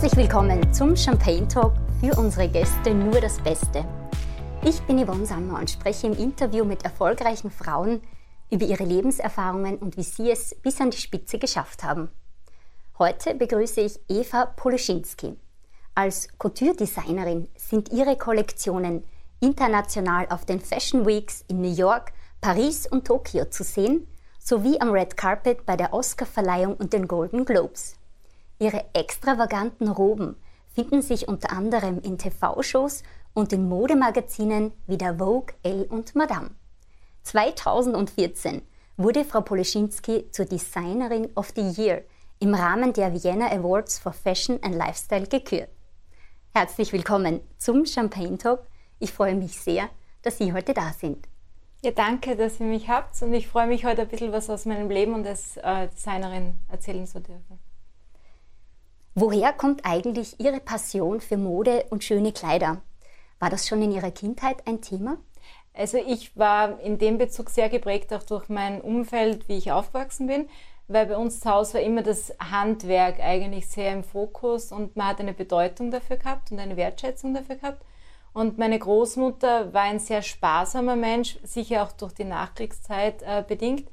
Herzlich willkommen zum Champagne Talk für unsere Gäste nur das Beste. Ich bin Yvonne Sammer und spreche im Interview mit erfolgreichen Frauen über ihre Lebenserfahrungen und wie sie es bis an die Spitze geschafft haben. Heute begrüße ich Eva Poluschinski. Als Couture-Designerin sind ihre Kollektionen international auf den Fashion Weeks in New York, Paris und Tokio zu sehen, sowie am Red Carpet bei der Oscarverleihung und den Golden Globes. Ihre extravaganten Roben finden sich unter anderem in TV-Shows und in Modemagazinen wie der Vogue, Elle und Madame. 2014 wurde Frau Polischinski zur Designerin of the Year im Rahmen der Vienna Awards for Fashion and Lifestyle gekürt. Herzlich willkommen zum Champagne Talk. Ich freue mich sehr, dass Sie heute da sind. Ja, danke, dass ihr mich habt und ich freue mich heute ein bisschen was aus meinem Leben und als äh, Designerin erzählen zu dürfen. Woher kommt eigentlich Ihre Passion für Mode und schöne Kleider? War das schon in Ihrer Kindheit ein Thema? Also ich war in dem Bezug sehr geprägt auch durch mein Umfeld, wie ich aufgewachsen bin weil bei uns zu Hause war immer das Handwerk eigentlich sehr im Fokus und man hat eine Bedeutung dafür gehabt und eine Wertschätzung dafür gehabt. Und meine Großmutter war ein sehr sparsamer Mensch, sicher auch durch die Nachkriegszeit äh, bedingt,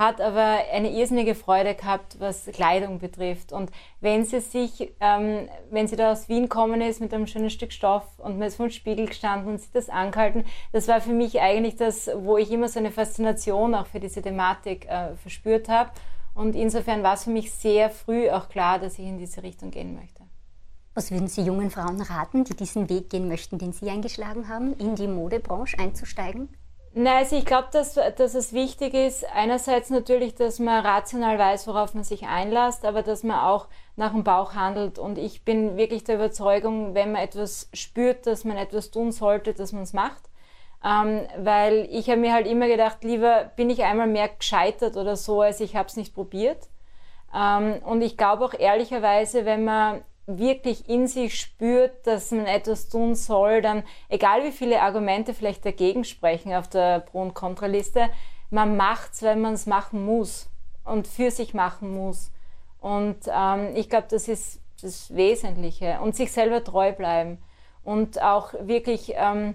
hat aber eine irrsinnige Freude gehabt, was Kleidung betrifft. Und wenn sie sich, ähm, wenn sie da aus Wien kommen ist mit einem schönen Stück Stoff und man ist vor dem Spiegel gestanden und sie das angehalten, das war für mich eigentlich das, wo ich immer so eine Faszination auch für diese Thematik äh, verspürt habe. Und insofern war es für mich sehr früh auch klar, dass ich in diese Richtung gehen möchte. Was würden Sie jungen Frauen raten, die diesen Weg gehen möchten, den Sie eingeschlagen haben, in die Modebranche einzusteigen? Nein, also ich glaube, dass, dass es wichtig ist, einerseits natürlich, dass man rational weiß, worauf man sich einlässt, aber dass man auch nach dem Bauch handelt. Und ich bin wirklich der Überzeugung, wenn man etwas spürt, dass man etwas tun sollte, dass man es macht. Ähm, weil ich habe mir halt immer gedacht, lieber bin ich einmal mehr gescheitert oder so, als ich habe es nicht probiert. Ähm, und ich glaube auch ehrlicherweise, wenn man wirklich in sich spürt, dass man etwas tun soll, dann egal wie viele Argumente vielleicht dagegen sprechen auf der Pro- und Kontraliste, man macht's, weil man es machen muss und für sich machen muss. Und ähm, ich glaube, das ist das Wesentliche. Und sich selber treu bleiben. Und auch wirklich ähm,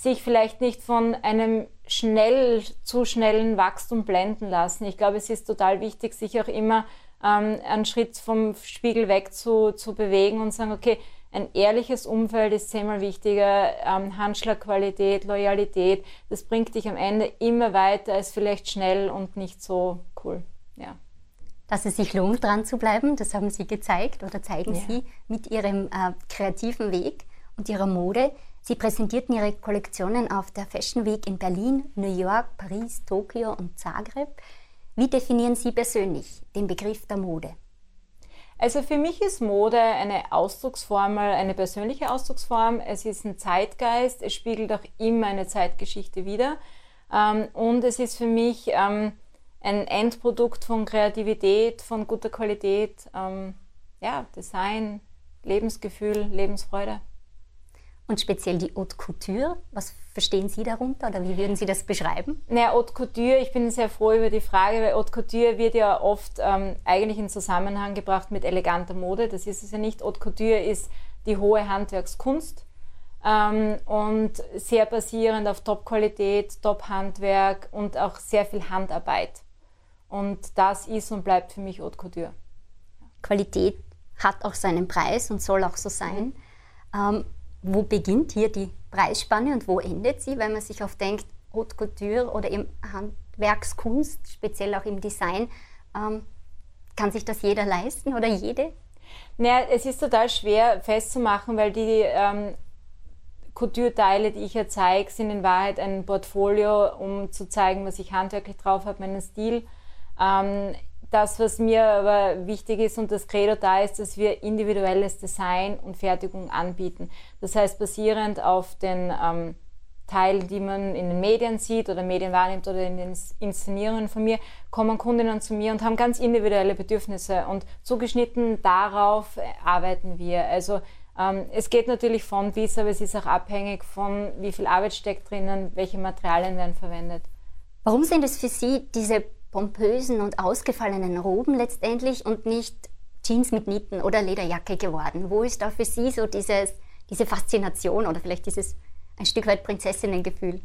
sich vielleicht nicht von einem schnell, zu schnellen Wachstum blenden lassen. Ich glaube, es ist total wichtig, sich auch immer ähm, einen Schritt vom Spiegel weg zu, zu bewegen und sagen, okay, ein ehrliches Umfeld ist zehnmal wichtiger, ähm, Handschlagqualität, Loyalität, das bringt dich am Ende immer weiter als vielleicht schnell und nicht so cool. Ja. Dass es sich lohnt, dran zu bleiben, das haben Sie gezeigt oder zeigen ja. Sie mit Ihrem äh, kreativen Weg und Ihrer Mode. Sie präsentierten ihre Kollektionen auf der Fashion Week in Berlin, New York, Paris, Tokio und Zagreb. Wie definieren Sie persönlich den Begriff der Mode? Also für mich ist Mode eine Ausdrucksformel, eine persönliche Ausdrucksform. Es ist ein Zeitgeist, es spiegelt auch immer eine Zeitgeschichte wider. Ähm, und es ist für mich ähm, ein Endprodukt von Kreativität, von guter Qualität, ähm, ja, Design, Lebensgefühl, Lebensfreude. Und speziell die Haute Couture, was verstehen Sie darunter oder wie würden Sie das beschreiben? Naja, Haute Couture, ich bin sehr froh über die Frage, weil Haute Couture wird ja oft ähm, eigentlich in Zusammenhang gebracht mit eleganter Mode. Das ist es ja nicht. Haute Couture ist die hohe Handwerkskunst ähm, und sehr basierend auf Top-Qualität, Top-Handwerk und auch sehr viel Handarbeit. Und das ist und bleibt für mich Haute Couture. Qualität hat auch seinen Preis und soll auch so sein. Ähm, wo beginnt hier die Preisspanne und wo endet sie, wenn man sich oft denkt, Haute Couture oder im Handwerkskunst, speziell auch im Design, ähm, kann sich das jeder leisten oder jede? Naja, es ist total schwer festzumachen, weil die ähm, Couture-Teile, die ich ja zeige, sind in Wahrheit ein Portfolio, um zu zeigen, was ich handwerklich drauf habe, meinen Stil. Ähm, das, was mir aber wichtig ist und das Credo da ist, dass wir individuelles Design und Fertigung anbieten. Das heißt, basierend auf den ähm, Teilen, die man in den Medien sieht oder Medien wahrnimmt oder in den Inszenierungen von mir, kommen Kundinnen zu mir und haben ganz individuelle Bedürfnisse und zugeschnitten darauf arbeiten wir. Also ähm, es geht natürlich von bis, aber es ist auch abhängig von, wie viel Arbeit steckt drinnen, welche Materialien werden verwendet. Warum sind es für Sie diese pompösen und ausgefallenen Roben letztendlich und nicht Jeans mit Nieten oder Lederjacke geworden? Wo ist da für Sie so dieses, diese Faszination oder vielleicht dieses ein Stück weit Prinzessinnengefühl?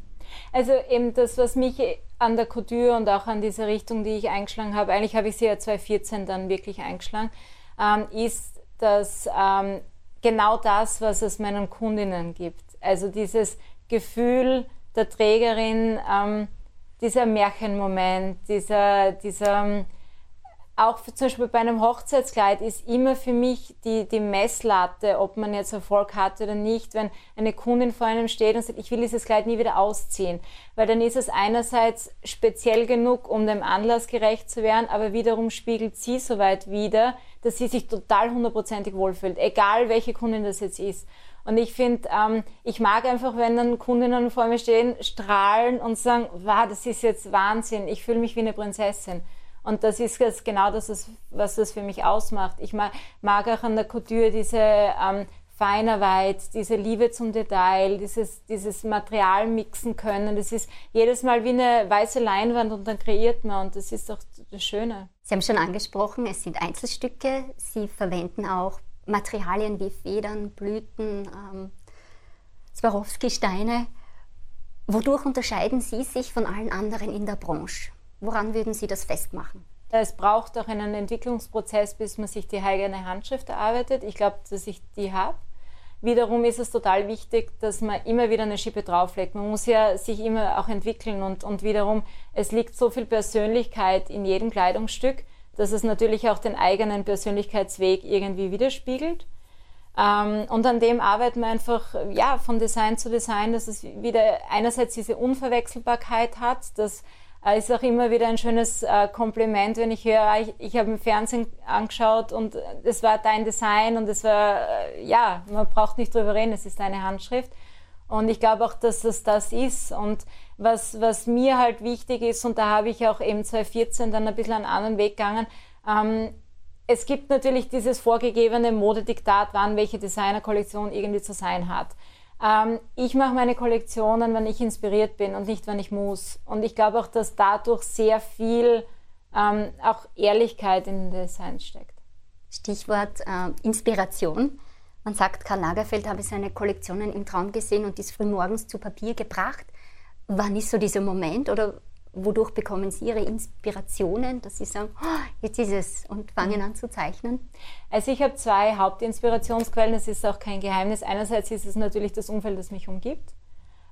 Also eben das, was mich an der Couture und auch an dieser Richtung, die ich eingeschlagen habe, eigentlich habe ich sie ja 2014 dann wirklich eingeschlagen, ähm, ist, dass ähm, genau das, was es meinen Kundinnen gibt. Also dieses Gefühl der Trägerin, ähm, dieser Märchenmoment, dieser, dieser auch zum Beispiel bei einem Hochzeitskleid ist immer für mich die, die Messlatte, ob man jetzt Erfolg hat oder nicht, wenn eine Kundin vor einem steht und sagt, ich will dieses Kleid nie wieder ausziehen. Weil dann ist es einerseits speziell genug, um dem Anlass gerecht zu werden, aber wiederum spiegelt sie soweit wieder, dass sie sich total hundertprozentig wohlfühlt, egal welche Kundin das jetzt ist. Und ich finde, ähm, ich mag einfach, wenn dann Kundinnen vor mir stehen, strahlen und sagen, wow, das ist jetzt Wahnsinn, ich fühle mich wie eine Prinzessin. Und das ist jetzt genau das, was das für mich ausmacht. Ich mag, mag auch an der Couture diese ähm, Feinarbeit, diese Liebe zum Detail, dieses, dieses Material mixen können. Das ist jedes Mal wie eine weiße Leinwand und dann kreiert man und das ist doch das Schöne. Sie haben schon angesprochen, es sind Einzelstücke. Sie verwenden auch Materialien wie Federn, Blüten, ähm, Swarovski-Steine. Wodurch unterscheiden Sie sich von allen anderen in der Branche? Woran würden Sie das festmachen? Es braucht auch einen Entwicklungsprozess, bis man sich die eigene Handschrift erarbeitet. Ich glaube, dass ich die habe. Wiederum ist es total wichtig, dass man immer wieder eine Schippe drauflegt. Man muss ja sich immer auch entwickeln und, und wiederum, es liegt so viel Persönlichkeit in jedem Kleidungsstück, dass es natürlich auch den eigenen Persönlichkeitsweg irgendwie widerspiegelt. Ähm, und an dem arbeiten wir einfach ja, von Design zu Design, dass es wieder einerseits diese Unverwechselbarkeit hat, dass äh, ist auch immer wieder ein schönes äh, Kompliment, wenn ich höre, ich, ich habe im Fernsehen angeschaut und es war dein Design und es war, äh, ja, man braucht nicht drüber reden, es ist deine Handschrift. Und ich glaube auch, dass es das ist. Und was, was mir halt wichtig ist, und da habe ich auch eben 2014 dann ein bisschen einen anderen Weg gegangen, ähm, es gibt natürlich dieses vorgegebene Modediktat, wann welche Designerkollektion irgendwie zu sein hat. Ähm, ich mache meine Kollektionen, wenn ich inspiriert bin und nicht, wenn ich muss. Und ich glaube auch, dass dadurch sehr viel ähm, auch Ehrlichkeit in den Designs steckt. Stichwort äh, Inspiration. Man sagt, Karl Lagerfeld habe seine Kollektionen im Traum gesehen und ist frühmorgens zu Papier gebracht. Wann ist so dieser Moment oder wodurch bekommen Sie Ihre Inspirationen, dass Sie sagen, oh, jetzt ist es und fangen an zu zeichnen? Also ich habe zwei Hauptinspirationsquellen, das ist auch kein Geheimnis. Einerseits ist es natürlich das Umfeld, das mich umgibt,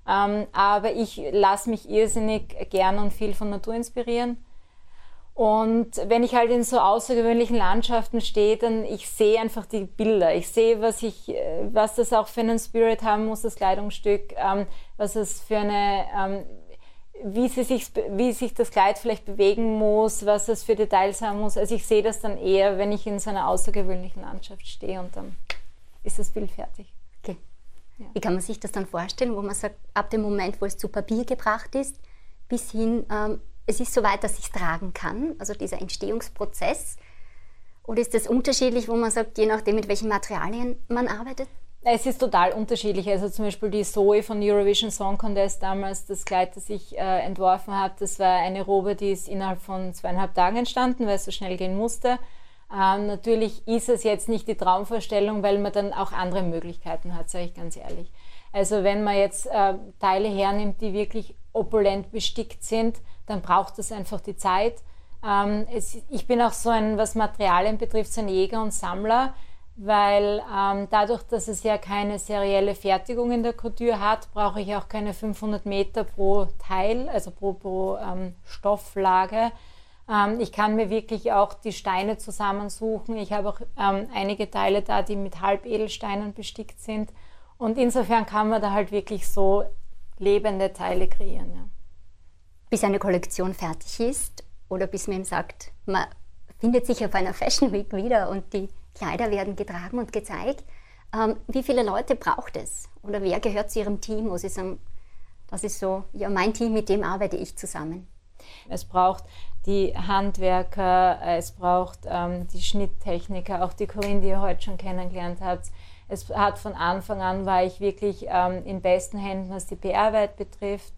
ähm, aber ich lasse mich irrsinnig gern und viel von Natur inspirieren. Und wenn ich halt in so außergewöhnlichen Landschaften stehe, dann ich sehe einfach die Bilder. Ich sehe, was ich, äh, was das auch für einen Spirit haben muss, das Kleidungsstück, ähm, was es für eine ähm, wie, sie sich, wie sich das Kleid vielleicht bewegen muss, was es für Details haben muss. Also ich sehe das dann eher, wenn ich in so einer außergewöhnlichen Landschaft stehe und dann ist das Bild fertig. Okay. Ja. Wie kann man sich das dann vorstellen, wo man sagt, ab dem Moment, wo es zu Papier gebracht ist, bis hin, ähm, es ist so weit, dass ich es tragen kann, also dieser Entstehungsprozess? Oder ist das unterschiedlich, wo man sagt, je nachdem, mit welchen Materialien man arbeitet? Es ist total unterschiedlich. Also zum Beispiel die Zoe von Eurovision Song Contest damals, das Kleid, das ich äh, entworfen habe, das war eine Robe, die ist innerhalb von zweieinhalb Tagen entstanden, weil es so schnell gehen musste. Ähm, natürlich ist es jetzt nicht die Traumvorstellung, weil man dann auch andere Möglichkeiten hat, sage ich ganz ehrlich. Also wenn man jetzt äh, Teile hernimmt, die wirklich opulent bestickt sind, dann braucht es einfach die Zeit. Ähm, es, ich bin auch so ein, was Materialien betrifft, so ein Jäger und Sammler weil ähm, dadurch, dass es ja keine serielle Fertigung in der Couture hat, brauche ich auch keine 500 Meter pro Teil, also pro, pro ähm, Stofflage. Ähm, ich kann mir wirklich auch die Steine zusammensuchen. Ich habe auch ähm, einige Teile da, die mit Halbedelsteinen bestickt sind. Und insofern kann man da halt wirklich so lebende Teile kreieren. Ja. Bis eine Kollektion fertig ist oder bis man ihm sagt, man findet sich auf einer Fashion Week wieder und die Kleider werden getragen und gezeigt. Ähm, wie viele Leute braucht es? Oder wer gehört zu Ihrem Team, wo Sie sagen, das ist so, ja, mein Team, mit dem arbeite ich zusammen? Es braucht die Handwerker, es braucht ähm, die Schnitttechniker, auch die Corinne, die ihr heute schon kennengelernt habt. Es hat von Anfang an war ich wirklich ähm, in besten Händen, was die PR-Arbeit betrifft.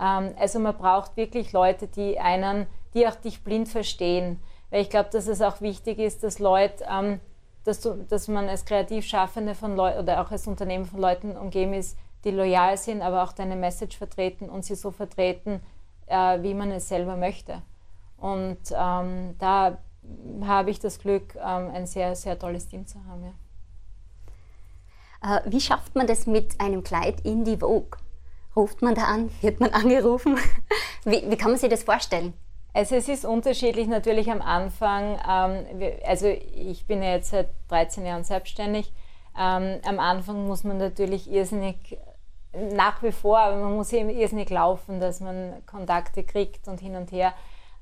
Ähm, also man braucht wirklich Leute, die einen, die auch dich blind verstehen weil ich glaube, dass es auch wichtig ist, dass Leute, ähm, dass, du, dass man als Kreativschaffende von Leuten oder auch als Unternehmen von Leuten umgeben ist, die loyal sind, aber auch deine Message vertreten und sie so vertreten, äh, wie man es selber möchte. Und ähm, da habe ich das Glück, ähm, ein sehr, sehr tolles Team zu haben. Ja. Äh, wie schafft man das mit einem Kleid in die Vogue? Ruft man da an? Wird man angerufen? wie, wie kann man sich das vorstellen? Also es ist unterschiedlich natürlich am Anfang. Ähm, also ich bin ja jetzt seit 13 Jahren selbstständig. Ähm, am Anfang muss man natürlich irrsinnig, nach wie vor, aber man muss eben irrsinnig laufen, dass man Kontakte kriegt und hin und her.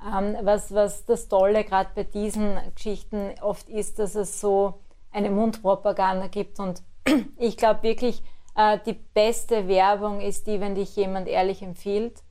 Ähm, was, was das Tolle gerade bei diesen Geschichten oft ist, dass es so eine Mundpropaganda gibt und ich glaube wirklich, äh, die beste Werbung ist die, wenn dich jemand ehrlich empfiehlt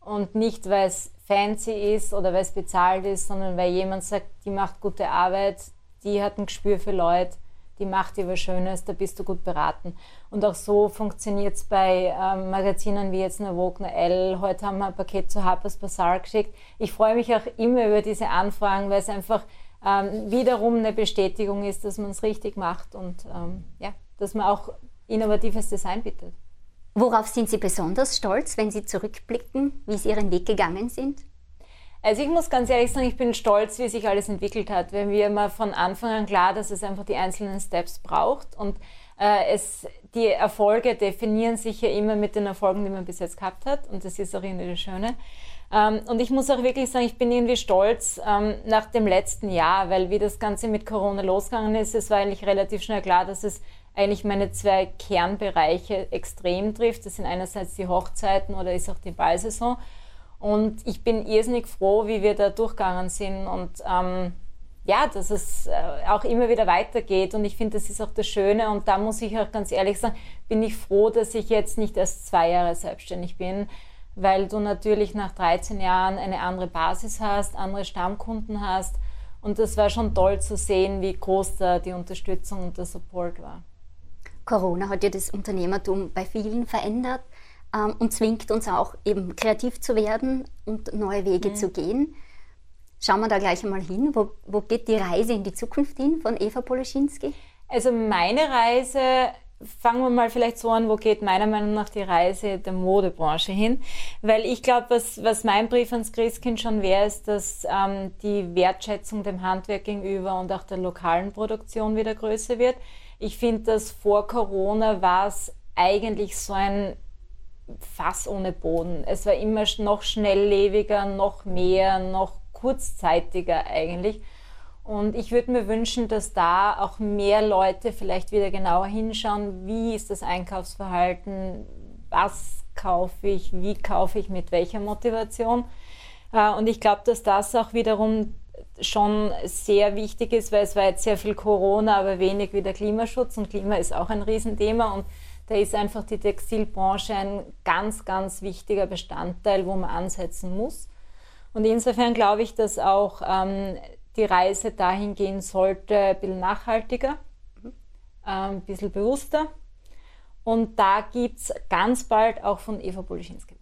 und nicht, weil es fancy ist oder weil es bezahlt ist, sondern weil jemand sagt, die macht gute Arbeit, die hat ein Gespür für Leute, die macht dir was Schönes, da bist du gut beraten. Und auch so funktioniert es bei ähm, Magazinen wie jetzt eine Vogue, eine Elle. Heute haben wir ein Paket zu Harper's Bazaar geschickt. Ich freue mich auch immer über diese Anfragen, weil es einfach ähm, wiederum eine Bestätigung ist, dass man es richtig macht und ähm, ja, dass man auch innovatives Design bietet. Worauf sind Sie besonders stolz, wenn Sie zurückblicken, wie Sie Ihren Weg gegangen sind? Also ich muss ganz ehrlich sagen, ich bin stolz, wie sich alles entwickelt hat. Wenn wir mal von Anfang an klar, dass es einfach die einzelnen Steps braucht und äh, es, die Erfolge definieren sich ja immer mit den Erfolgen, die man bis jetzt gehabt hat und das ist auch irgendwie das Schöne. Ähm, und ich muss auch wirklich sagen, ich bin irgendwie stolz ähm, nach dem letzten Jahr, weil wie das Ganze mit Corona losgegangen ist, es war eigentlich relativ schnell klar, dass es eigentlich meine zwei Kernbereiche extrem trifft. Das sind einerseits die Hochzeiten oder ist auch die Ballsaison. Und ich bin irrsinnig froh, wie wir da durchgegangen sind und ähm, ja, dass es äh, auch immer wieder weitergeht. Und ich finde, das ist auch das Schöne. Und da muss ich auch ganz ehrlich sagen, bin ich froh, dass ich jetzt nicht erst zwei Jahre selbstständig bin, weil du natürlich nach 13 Jahren eine andere Basis hast, andere Stammkunden hast. Und das war schon toll zu sehen, wie groß da die Unterstützung und der Support war. Corona hat ja das Unternehmertum bei vielen verändert ähm, und zwingt uns auch eben kreativ zu werden und neue Wege mhm. zu gehen. Schauen wir da gleich einmal hin. Wo, wo geht die Reise in die Zukunft hin von Eva Poloschinski? Also meine Reise fangen wir mal vielleicht so an, wo geht meiner Meinung nach die Reise der Modebranche hin? Weil ich glaube, was, was mein Brief ans Christkind schon wäre, ist, dass ähm, die Wertschätzung dem Handwerk gegenüber und auch der lokalen Produktion wieder größer wird. Ich finde, dass vor Corona war es eigentlich so ein Fass ohne Boden. Es war immer noch schnelllebiger, noch mehr, noch kurzzeitiger eigentlich. Und ich würde mir wünschen, dass da auch mehr Leute vielleicht wieder genauer hinschauen, wie ist das Einkaufsverhalten, was kaufe ich, wie kaufe ich, mit welcher Motivation. Äh, und ich glaube, dass das auch wiederum schon sehr wichtig ist, weil es war jetzt sehr viel Corona, aber wenig wieder Klimaschutz und Klima ist auch ein Riesenthema und da ist einfach die Textilbranche ein ganz, ganz wichtiger Bestandteil, wo man ansetzen muss. Und insofern glaube ich, dass auch ähm, die Reise dahin gehen sollte, ein bisschen nachhaltiger, äh, ein bisschen bewusster. Und da gibt es ganz bald auch von Eva Polischinski was.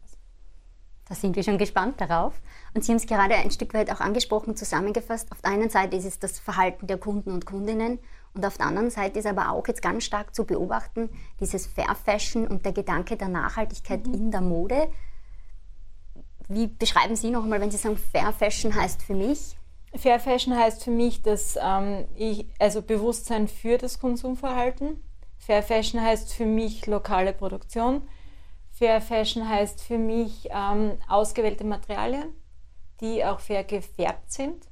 Da sind wir schon gespannt darauf. Und Sie haben es gerade ein Stück weit auch angesprochen, zusammengefasst. Auf der einen Seite ist es das Verhalten der Kunden und Kundinnen und auf der anderen Seite ist aber auch jetzt ganz stark zu beobachten, dieses Fair Fashion und der Gedanke der Nachhaltigkeit mhm. in der Mode. Wie beschreiben Sie noch einmal, wenn Sie sagen, Fair Fashion heißt für mich? Fair Fashion heißt für mich, dass ähm, ich, also Bewusstsein für das Konsumverhalten. Fair Fashion heißt für mich lokale Produktion. Fair Fashion heißt für mich ähm, ausgewählte Materialien, die auch fair gefärbt sind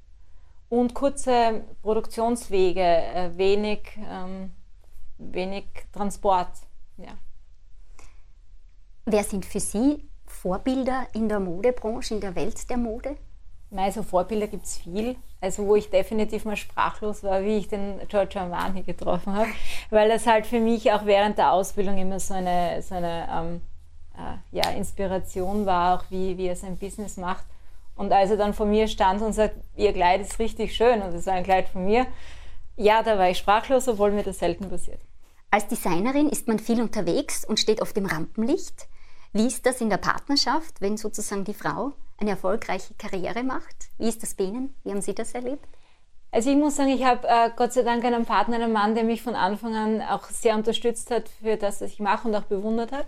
und kurze Produktionswege, äh, wenig, ähm, wenig Transport. Ja. Wer sind für Sie Vorbilder in der Modebranche, in der Welt der Mode? Also Vorbilder gibt es viel. Also wo ich definitiv mal sprachlos war, wie ich den Giorgio Armani getroffen habe, weil das halt für mich auch während der Ausbildung immer so eine, so eine ähm, äh, ja, Inspiration war, auch wie, wie er sein Business macht. Und als er dann vor mir stand und sagt, ihr Kleid ist richtig schön und es war ein Kleid von mir, ja, da war ich sprachlos, obwohl mir das selten passiert. Als Designerin ist man viel unterwegs und steht oft im Rampenlicht. Wie ist das in der Partnerschaft, wenn sozusagen die Frau eine erfolgreiche Karriere macht. Wie ist das bei Ihnen? Wie haben Sie das erlebt? Also ich muss sagen, ich habe äh, Gott sei Dank einen Partner, einen Mann, der mich von Anfang an auch sehr unterstützt hat für das, was ich mache und auch bewundert hat.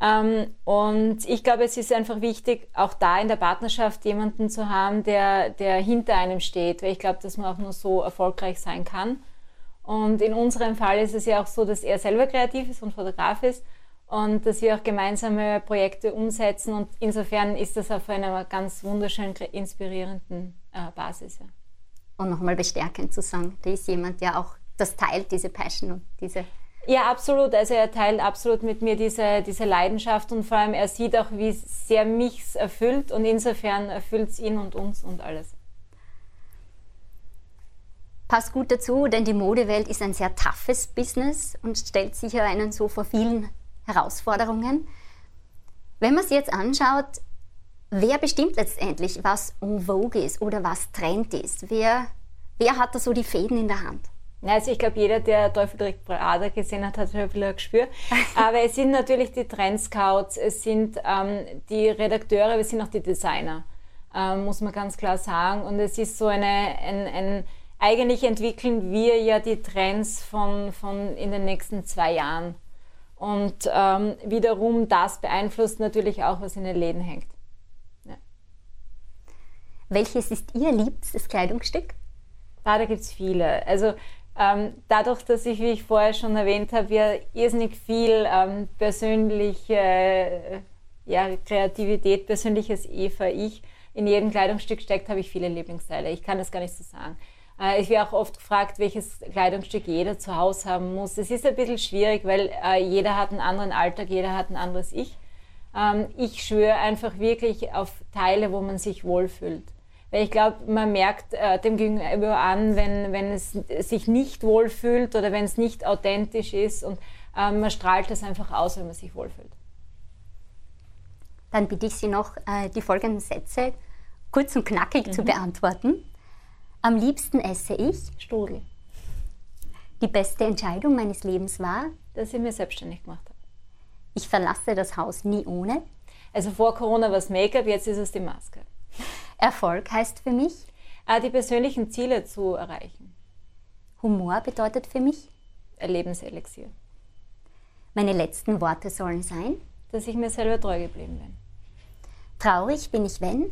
Ähm, und ich glaube, es ist einfach wichtig, auch da in der Partnerschaft jemanden zu haben, der, der hinter einem steht, weil ich glaube, dass man auch nur so erfolgreich sein kann. Und in unserem Fall ist es ja auch so, dass er selber kreativ ist und Fotograf ist und dass wir auch gemeinsame Projekte umsetzen. Und insofern ist das auf einer ganz wunderschönen, inspirierenden äh, Basis. Ja. Und nochmal bestärkend zu sagen, da ist jemand, der auch das teilt, diese Passion und diese ja, absolut. Also er teilt absolut mit mir diese, diese Leidenschaft und vor allem er sieht auch, wie sehr mich es erfüllt und insofern erfüllt es ihn und uns und alles. Passt gut dazu, denn die Modewelt ist ein sehr toughes Business und stellt sicher einen so vor vielen Herausforderungen. Wenn man es jetzt anschaut, wer bestimmt letztendlich, was en vogue ist oder was Trend ist? Wer, wer hat da so die Fäden in der Hand? Also ich glaube, jeder, der Teufel trägt Prada gesehen hat, hat schon ein Gespür. Aber es sind natürlich die Trendscouts, es sind ähm, die Redakteure, es sind auch die Designer, ähm, muss man ganz klar sagen. Und es ist so eine, ein, ein eigentlich entwickeln wir ja die Trends von, von in den nächsten zwei Jahren. Und ähm, wiederum das beeinflusst natürlich auch, was in den Läden hängt. Ja. Welches ist Ihr liebstes Kleidungsstück? Ah, da gibt es viele. Also dadurch, dass ich, wie ich vorher schon erwähnt habe, ja irrsinnig viel ähm, persönliche äh, ja, Kreativität, persönliches Eva, ich in jedem Kleidungsstück steckt, habe ich viele Lieblingsteile. Ich kann das gar nicht so sagen. Äh, ich werde auch oft gefragt, welches Kleidungsstück jeder zu Hause haben muss. Es ist ein bisschen schwierig, weil äh, jeder hat einen anderen Alltag, jeder hat ein anderes Ich. Ähm, ich schwöre einfach wirklich auf Teile, wo man sich wohlfühlt. Weil ich glaube, man merkt äh, dem Gegenüber an, wenn, wenn es sich nicht wohlfühlt oder wenn es nicht authentisch ist und äh, man strahlt das einfach aus, wenn man sich wohlfühlt. Dann bitte ich Sie noch, äh, die folgenden Sätze kurz und knackig mhm. zu beantworten. Am liebsten esse ich Strudel. Die beste Entscheidung meines Lebens war, dass ich mir selbstständig gemacht habe. Ich verlasse das Haus nie ohne. Also vor Corona war es Make-up, jetzt ist es die Maske. Erfolg heißt für mich? Äh, die persönlichen Ziele zu erreichen. Humor bedeutet für mich? Lebenselixier. Meine letzten Worte sollen sein? Dass ich mir selber treu geblieben bin. Traurig bin ich, wenn?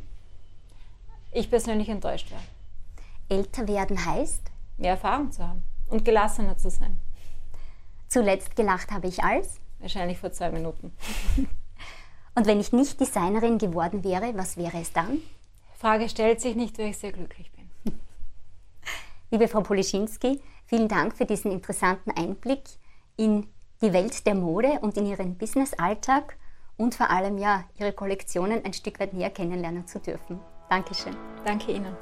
Ich persönlich enttäuscht war. Älter werden heißt? Mehr Erfahrung zu haben und gelassener zu sein. Zuletzt gelacht habe ich als? Wahrscheinlich vor zwei Minuten. und wenn ich nicht Designerin geworden wäre, was wäre es dann? Frage stellt sich nicht, weil ich sehr glücklich bin. Liebe Frau Polischinski, vielen Dank für diesen interessanten Einblick in die Welt der Mode und in Ihren Business-Alltag und vor allem ja Ihre Kollektionen ein Stück weit näher kennenlernen zu dürfen. Dankeschön. Danke Ihnen.